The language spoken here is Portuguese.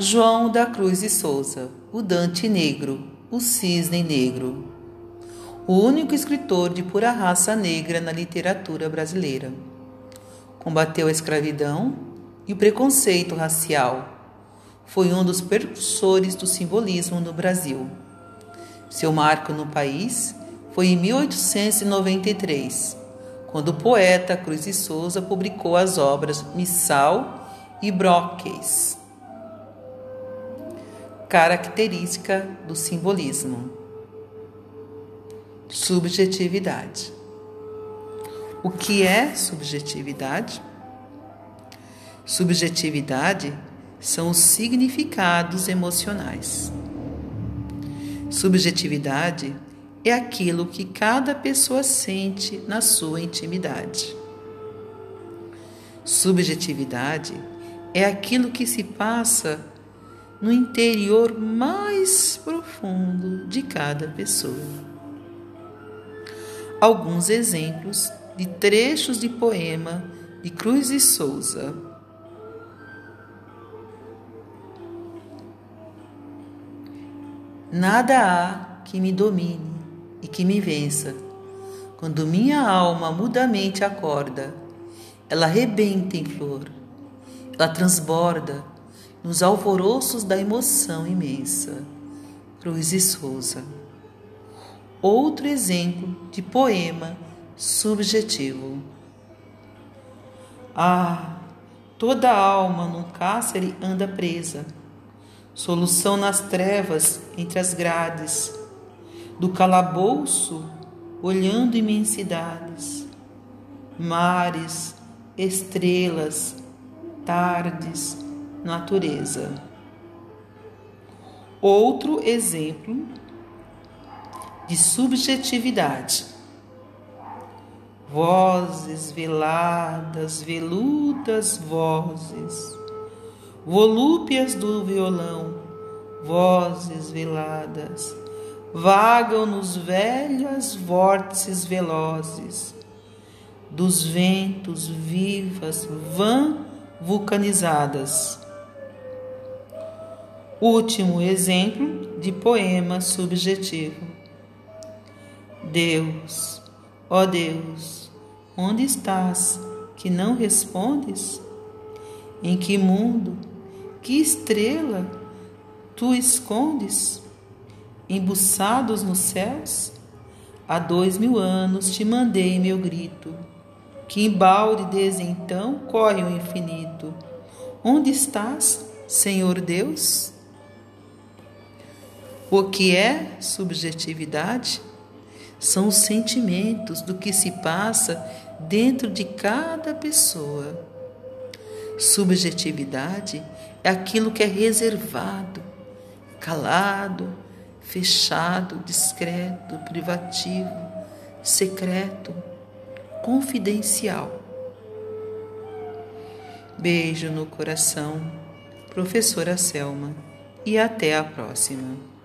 João da Cruz de Souza, o Dante Negro, o Cisne Negro. O único escritor de pura raça negra na literatura brasileira. Combateu a escravidão e o preconceito racial. Foi um dos precursores do simbolismo no Brasil. Seu marco no país foi em 1893, quando o poeta Cruz de Souza publicou as obras Missal e Broques característica do simbolismo. Subjetividade. O que é subjetividade? Subjetividade são os significados emocionais. Subjetividade é aquilo que cada pessoa sente na sua intimidade. Subjetividade é aquilo que se passa no interior mais profundo de cada pessoa. Alguns exemplos de trechos de poema de Cruz e Souza. Nada há que me domine e que me vença. Quando minha alma mudamente acorda, ela rebenta em flor, ela transborda nos alvoroços da emoção imensa. Cruz e Souza. Outro exemplo de poema subjetivo. Ah, toda alma num cárcere anda presa, solução nas trevas entre as grades, do calabouço olhando imensidades, mares, estrelas, tardes, natureza. Outro exemplo de subjetividade. Vozes veladas, veludas vozes, volúpias do violão, vozes veladas, vagam nos velhos vórtices velozes, dos ventos vivas, vã vulcanizadas Último exemplo de poema subjetivo. Deus, ó Deus, onde estás que não respondes? Em que mundo, que estrela tu escondes? Embuçados nos céus? Há dois mil anos te mandei meu grito, que embalde desde então corre o infinito. Onde estás, Senhor Deus? O que é subjetividade? São os sentimentos do que se passa dentro de cada pessoa. Subjetividade é aquilo que é reservado, calado, fechado, discreto, privativo, secreto, confidencial. Beijo no coração, professora Selma, e até a próxima.